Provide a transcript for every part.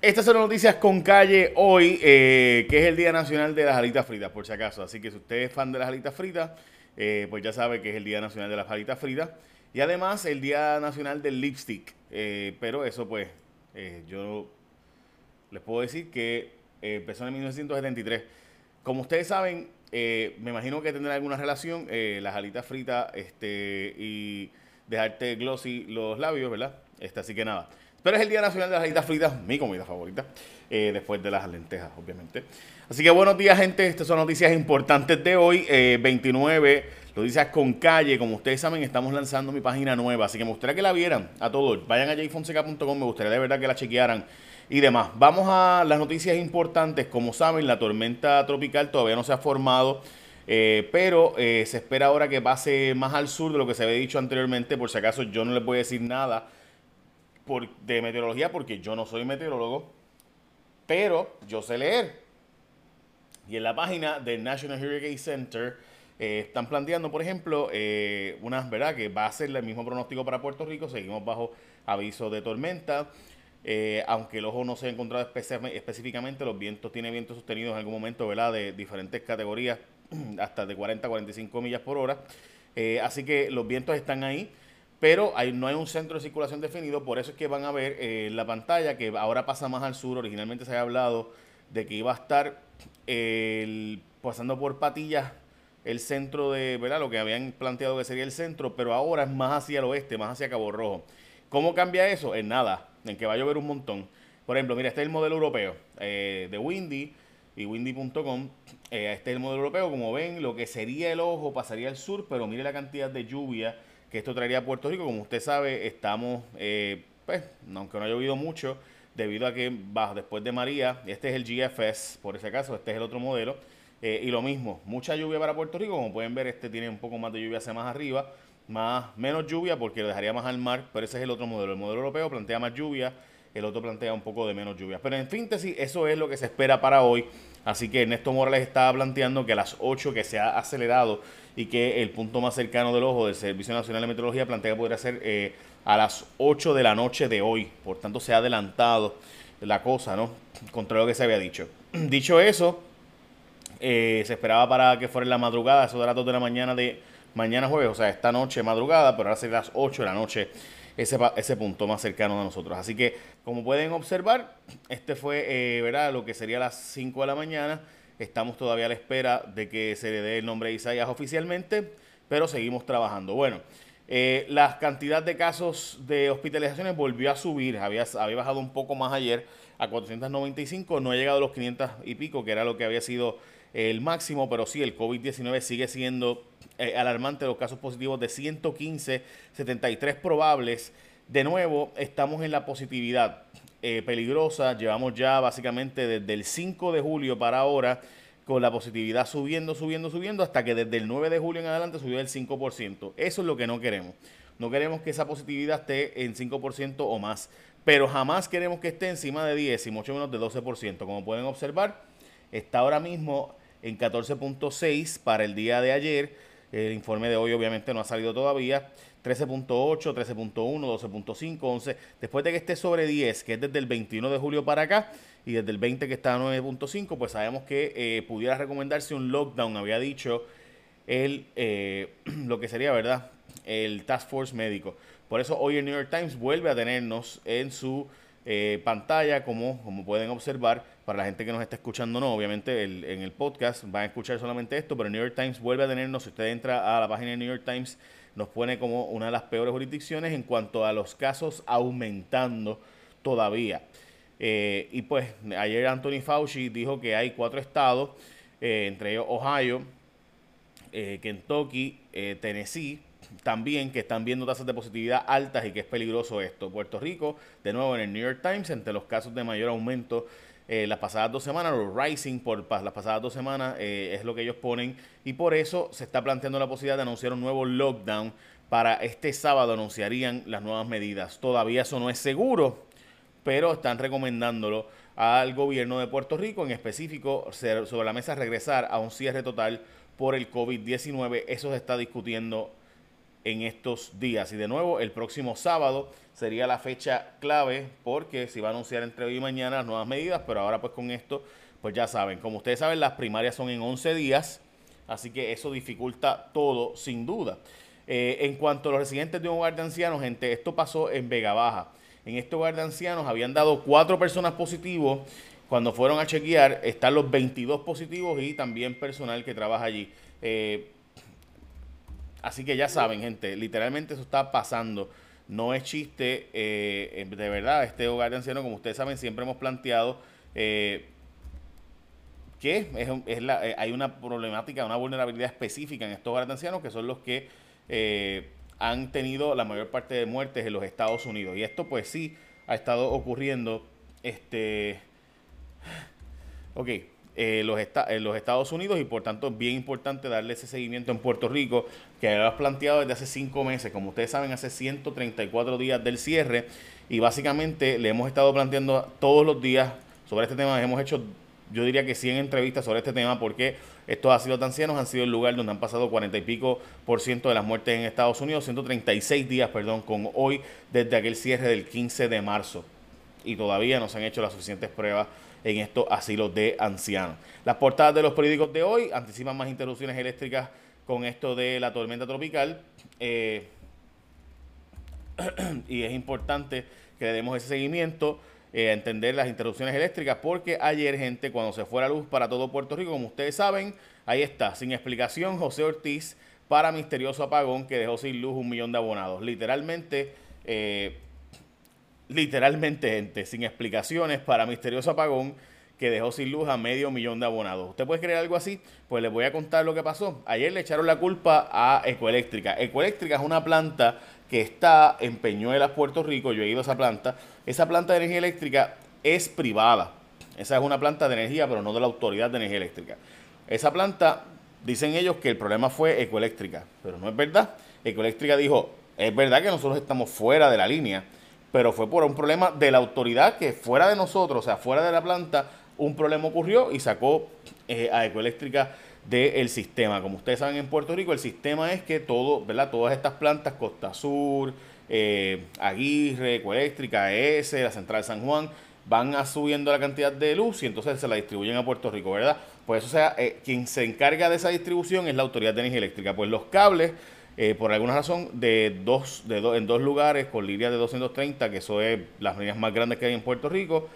Estas son noticias con calle hoy, eh, que es el Día Nacional de las Alitas Fritas, por si acaso. Así que si usted es fan de las alitas fritas, eh, pues ya sabe que es el Día Nacional de las Alitas Fritas. Y además el Día Nacional del Lipstick. Eh, pero eso pues, yo les puedo decir que empezó en 1973. Como ustedes saben, me imagino que tendrá alguna relación las alitas fritas este, y dejarte glossy los labios, ¿verdad? Este, así que nada. Pero es el Día Nacional de las Alitas Fritas, mi comida favorita, eh, después de las lentejas, obviamente. Así que buenos días, gente. Estas son noticias importantes de hoy, 29, eh, noticias con calle. Como ustedes saben, estamos lanzando mi página nueva, así que me gustaría que la vieran a todos. Vayan a jfonseca.com, me gustaría de verdad que la chequearan y demás. Vamos a las noticias importantes. Como saben, la tormenta tropical todavía no se ha formado. Eh, pero se espera ahora que pase más al sur de lo que se había dicho anteriormente. Por si acaso yo no les voy a decir nada de meteorología porque yo no soy meteorólogo, pero yo sé leer. Y en la página del National Hurricane Center eh, están planteando, por ejemplo, eh, unas, ¿verdad? Que va a ser el mismo pronóstico para Puerto Rico. Seguimos bajo aviso de tormenta. Eh, aunque el ojo no se ha encontrado específicamente, los vientos tienen vientos sostenidos en algún momento, ¿verdad? De diferentes categorías, hasta de 40 a 45 millas por hora. así que los vientos están ahí pero no hay un centro de circulación definido, por eso es que van a ver eh, la pantalla que ahora pasa más al sur, originalmente se había hablado de que iba a estar pasando por Patillas el centro de, ¿verdad? Lo que habían planteado que sería el centro, pero ahora es más hacia el oeste, más hacia Cabo Rojo. ¿Cómo cambia eso? En nada, en que va a llover un montón. Por ejemplo, mira, este es el modelo europeo eh, de Windy y windy.com. Eh, este es el modelo europeo, como ven, lo que sería el ojo pasaría al sur, pero mire la cantidad de lluvia que esto traería a Puerto Rico. Como usted sabe, estamos, eh, pues, aunque no haya llovido mucho, debido a que va después de María, este es el GFS, por ese caso, este es el otro modelo. Eh, y lo mismo, mucha lluvia para Puerto Rico, como pueden ver, este tiene un poco más de lluvia hacia más arriba, más menos lluvia porque lo dejaría más al mar, pero ese es el otro modelo. El modelo europeo plantea más lluvia, el otro plantea un poco de menos lluvia. Pero en síntesis, eso es lo que se espera para hoy. Así que Ernesto Morales estaba planteando que a las 8 que se ha acelerado y que el punto más cercano del ojo del Servicio Nacional de Meteorología plantea que podría ser eh, a las 8 de la noche de hoy. Por tanto, se ha adelantado la cosa, ¿no? Contra lo que se había dicho. Dicho eso, eh, se esperaba para que fuera en la madrugada, eso de las 2 de la mañana de mañana jueves, o sea, esta noche madrugada, pero ahora será las 8 de la noche ese, ese punto más cercano a nosotros. Así que, como pueden observar, este fue, eh, ¿verdad? Lo que sería las 5 de la mañana. Estamos todavía a la espera de que se le dé el nombre de Isaías oficialmente, pero seguimos trabajando. Bueno, eh, la cantidad de casos de hospitalizaciones volvió a subir, había, había bajado un poco más ayer a 495, no ha llegado a los 500 y pico, que era lo que había sido el máximo, pero sí, el COVID-19 sigue siendo eh, alarmante, los casos positivos de 115, 73 probables. De nuevo, estamos en la positividad eh, peligrosa, llevamos ya básicamente desde el 5 de julio para ahora con la positividad subiendo, subiendo, subiendo, hasta que desde el 9 de julio en adelante subió el 5%. Eso es lo que no queremos. No queremos que esa positividad esté en 5% o más, pero jamás queremos que esté encima de 10 y mucho menos de 12%. Como pueden observar, está ahora mismo en 14.6 para el día de ayer. El informe de hoy obviamente no ha salido todavía. 13.8, 13.1, 12.5, 11. Después de que esté sobre 10, que es desde el 21 de julio para acá, y desde el 20 que está a 9.5, pues sabemos que eh, pudiera recomendarse un lockdown, había dicho el, eh, lo que sería, ¿verdad? El Task Force médico. Por eso hoy el New York Times vuelve a tenernos en su eh, pantalla, como, como pueden observar, para la gente que nos está escuchando, no, obviamente en el podcast van a escuchar solamente esto, pero el New York Times vuelve a tenernos, si usted entra a la página de New York Times, nos pone como una de las peores jurisdicciones en cuanto a los casos aumentando todavía. Eh, y pues ayer Anthony Fauci dijo que hay cuatro estados, eh, entre ellos Ohio, Kentucky, Tennessee, también que están viendo tasas de positividad altas y que es peligroso esto. Puerto Rico, de nuevo en el New York Times, entre los casos de mayor aumento eh, las pasadas dos semanas, los rising por las pasadas dos semanas eh, es lo que ellos ponen y por eso se está planteando la posibilidad de anunciar un nuevo lockdown para este sábado anunciarían las nuevas medidas. Todavía eso no es seguro, pero están recomendándolo al gobierno de Puerto Rico, en específico sobre la mesa regresar a un cierre total por el COVID-19. Eso se está discutiendo en estos días. Y de nuevo, el próximo sábado sería la fecha clave porque se va a anunciar entre hoy y mañana las nuevas medidas, pero ahora pues con esto, pues ya saben, como ustedes saben, las primarias son en 11 días, así que eso dificulta todo sin duda. Eh, en cuanto a los residentes de un hogar de ancianos, gente, esto pasó en Vega Baja. En este hogar de ancianos habían dado cuatro personas positivos. Cuando fueron a chequear, están los 22 positivos y también personal que trabaja allí. Eh, así que ya saben, gente, literalmente eso está pasando. No es chiste, eh, de verdad, este hogar de ancianos, como ustedes saben, siempre hemos planteado que hay una problemática, una vulnerabilidad específica en estos hogares de ancianos, que son los que eh, han tenido la mayor parte de muertes en los Estados Unidos. Y esto pues sí ha estado ocurriendo. Este, ok, eh, los, en los Estados Unidos y por tanto es bien importante darle ese seguimiento en Puerto Rico, que has planteado desde hace cinco meses, como ustedes saben, hace 134 días del cierre. Y básicamente le hemos estado planteando todos los días sobre este tema, hemos hecho yo diría que 100 entrevistas sobre este tema porque estos ácidos ancianos han sido el lugar donde han pasado 40 y pico por ciento de las muertes en Estados Unidos, 136 días, perdón, con hoy desde aquel cierre del 15 de marzo. Y todavía no se han hecho las suficientes pruebas en estos asilos de ancianos. Las portadas de los periódicos de hoy anticipan más interrupciones eléctricas con esto de la tormenta tropical. Eh, y es importante que le demos ese seguimiento. Eh, entender las interrupciones eléctricas, porque ayer, gente, cuando se fue la luz para todo Puerto Rico, como ustedes saben, ahí está, sin explicación, José Ortiz para misterioso apagón que dejó sin luz un millón de abonados. Literalmente, eh, literalmente, gente, sin explicaciones para misterioso apagón que dejó sin luz a medio millón de abonados. ¿Usted puede creer algo así? Pues les voy a contar lo que pasó. Ayer le echaron la culpa a Ecoeléctrica. Ecoeléctrica es una planta que está en Peñuelas, Puerto Rico. Yo he ido a esa planta. Esa planta de energía eléctrica es privada. Esa es una planta de energía, pero no de la Autoridad de Energía Eléctrica. Esa planta, dicen ellos que el problema fue Ecoeléctrica, pero no es verdad. Ecoeléctrica dijo, es verdad que nosotros estamos fuera de la línea, pero fue por un problema de la autoridad que fuera de nosotros, o sea, fuera de la planta, un problema ocurrió y sacó eh, a Ecoeléctrica del sistema. Como ustedes saben, en Puerto Rico el sistema es que todo, ¿verdad? todas estas plantas, Costa Sur, eh, Aguirre, Ecoeléctrica, ES, la Central San Juan, van a subiendo la cantidad de luz y entonces se la distribuyen a Puerto Rico, ¿verdad? Pues eso sea, eh, quien se encarga de esa distribución es la Autoridad de Energía Eléctrica. Pues los cables, eh, por alguna razón, de dos, de en dos lugares con líneas de 230, que eso es las líneas más grandes que hay en Puerto Rico,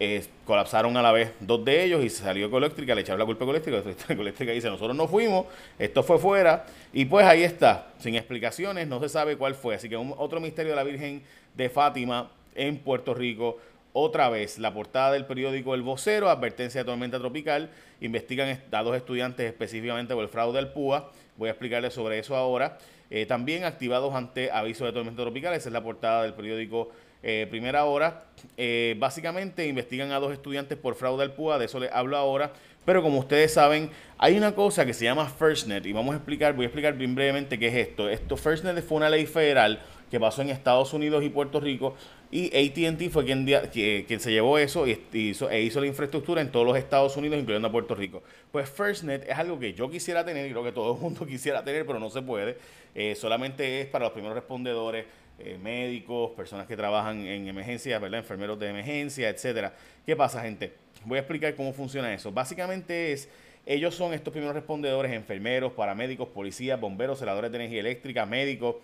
eh, colapsaron a la vez dos de ellos y se salió Ecoeléctrica, le echaron la culpa a Ecoeléctrica, Ecoeléctrica dice, nosotros no fuimos, esto fue fuera, y pues ahí está, sin explicaciones, no se sabe cuál fue, así que otro misterio de la Virgen de Fátima en Puerto Rico, otra vez, la portada del periódico El Vocero, advertencia de tormenta tropical, investigan a dos estudiantes específicamente por el fraude del PUA, voy a explicarles sobre eso ahora, eh, también activados ante aviso de tormenta tropical, esa es la portada del periódico eh, primera hora. Eh, básicamente investigan a dos estudiantes por fraude al PUA, de eso les hablo ahora. Pero como ustedes saben, hay una cosa que se llama FirstNet y vamos a explicar, voy a explicar bien brevemente qué es esto. Esto FirstNet fue una ley federal que pasó en Estados Unidos y Puerto Rico y AT&T fue quien, quien, se llevó eso y hizo, e hizo la infraestructura en todos los Estados Unidos, incluyendo a Puerto Rico. Pues FirstNet es algo que yo quisiera tener y creo que todo el mundo quisiera tener, pero no se puede. Eh, solamente es para los primeros respondedores eh, médicos, personas que trabajan en emergencias, ¿verdad? enfermeros de emergencia, etcétera. ¿Qué pasa, gente? Voy a explicar cómo funciona eso. Básicamente es, ellos son estos primeros respondedores, enfermeros, paramédicos, policías, bomberos, celadores de energía eléctrica, médicos,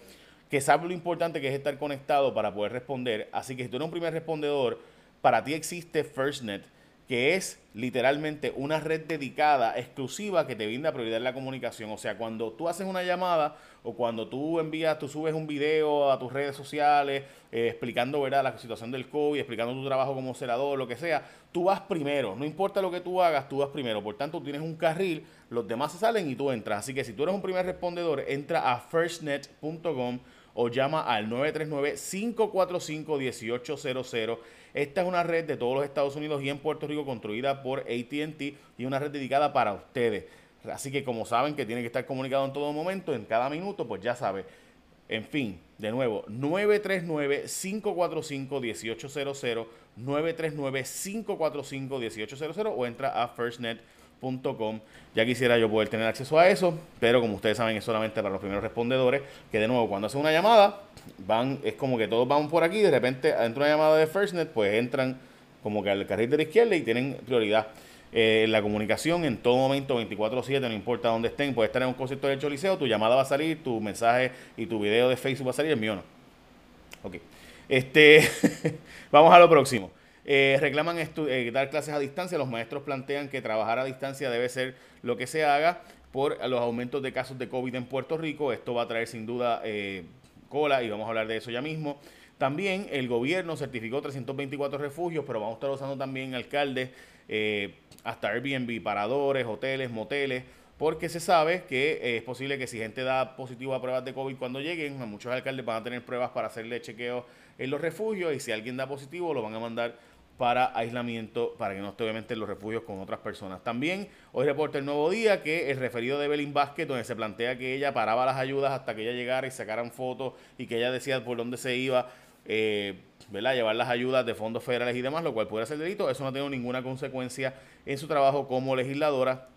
que saben lo importante que es estar conectado para poder responder. Así que si tú eres un primer respondedor, para ti existe FirstNet que es literalmente una red dedicada, exclusiva, que te brinda prioridad en la comunicación. O sea, cuando tú haces una llamada o cuando tú envías, tú subes un video a tus redes sociales eh, explicando ¿verdad? la situación del COVID, explicando tu trabajo como celador, lo que sea, tú vas primero. No importa lo que tú hagas, tú vas primero. Por tanto, tienes un carril, los demás se salen y tú entras. Así que si tú eres un primer respondedor, entra a firstnet.com o llama al 939-545-1800 esta es una red de todos los Estados Unidos y en Puerto Rico construida por ATT y una red dedicada para ustedes. Así que como saben que tiene que estar comunicado en todo momento, en cada minuto, pues ya sabe. En fin, de nuevo, 939-545-1800, 939-545-1800 o entra a firstnet.com Ya quisiera yo poder tener acceso a eso, pero como ustedes saben es solamente para los primeros respondedores, que de nuevo cuando hacen una llamada, van es como que todos van por aquí, de repente entra una llamada de FirstNet, pues entran como que al carril de la izquierda y tienen prioridad. Eh, la comunicación en todo momento, 24-7, no importa dónde estén, puedes estar en un concierto del Choliseo, tu llamada va a salir, tu mensaje y tu video de Facebook va a salir, el mío no. Ok. Este, vamos a lo próximo. Eh, reclaman eh, dar clases a distancia. Los maestros plantean que trabajar a distancia debe ser lo que se haga por los aumentos de casos de COVID en Puerto Rico. Esto va a traer sin duda cola y vamos a hablar de eso ya mismo. También el gobierno certificó 324 refugios, pero vamos a estar usando también alcaldes, eh, hasta Airbnb, paradores, hoteles, moteles, porque se sabe que eh, es posible que si gente da positivo a pruebas de COVID cuando lleguen, muchos alcaldes van a tener pruebas para hacerle chequeo en los refugios y si alguien da positivo lo van a mandar para aislamiento, para que no esté obviamente en los refugios con otras personas. También hoy reporta el nuevo día que el referido de Belín Vázquez, donde se plantea que ella paraba las ayudas hasta que ella llegara y sacaran fotos y que ella decía por dónde se iba, eh, llevar las ayudas de fondos federales y demás, lo cual puede ser delito. Eso no ha tenido ninguna consecuencia en su trabajo como legisladora.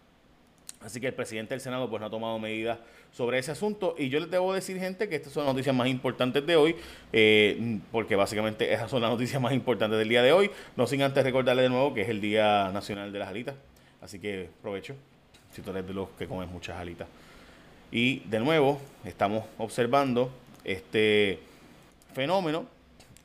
Así que el presidente del Senado pues no ha tomado medidas sobre ese asunto. Y yo les debo decir, gente, que estas son las noticias más importantes de hoy, eh, porque básicamente esas son las noticias más importantes del día de hoy. No sin antes recordarles de nuevo que es el Día Nacional de las Alitas. Así que provecho, si tú eres de los que comen muchas alitas. Y de nuevo, estamos observando este fenómeno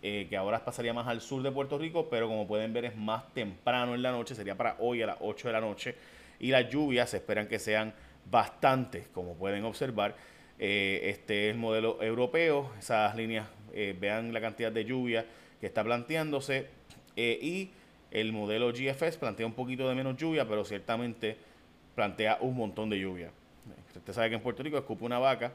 eh, que ahora pasaría más al sur de Puerto Rico, pero como pueden ver es más temprano en la noche, sería para hoy a las 8 de la noche, y las lluvias se esperan que sean bastantes, como pueden observar. Eh, este es el modelo europeo, esas líneas, eh, vean la cantidad de lluvia que está planteándose, y el modelo GFS plantea un poquito de menos lluvia, pero ciertamente plantea un montón de lluvia. Usted sabe que en Puerto Rico escupe una vaca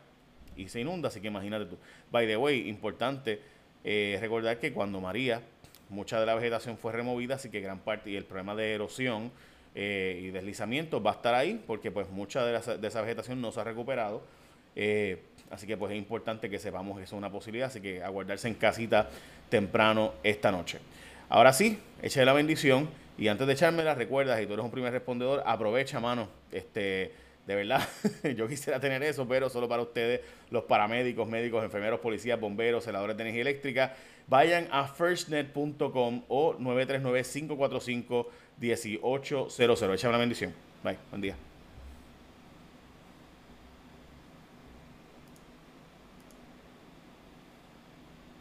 y se inunda, así que imagínate tú. By the way, importante eh, recordar que cuando María, mucha de la vegetación fue removida, así que gran parte y el problema de erosión eh, y deslizamiento va a estar ahí, porque pues mucha de, esa vegetación no se ha recuperado. Eh, así que pues es importante que sepamos que eso es una posibilidad, así que aguardarse en casita temprano esta noche. Ahora sí, eche la bendición y antes de echármela, recuerda, si tú eres un primer respondedor, aprovecha, mano, este de verdad, yo quisiera tener eso, pero solo para ustedes, los paramédicos, médicos, enfermeros, policías, bomberos, celadores de energía eléctrica. Vayan a firstnet.com o 939-545-1800. Echa una bendición. Bye, buen día.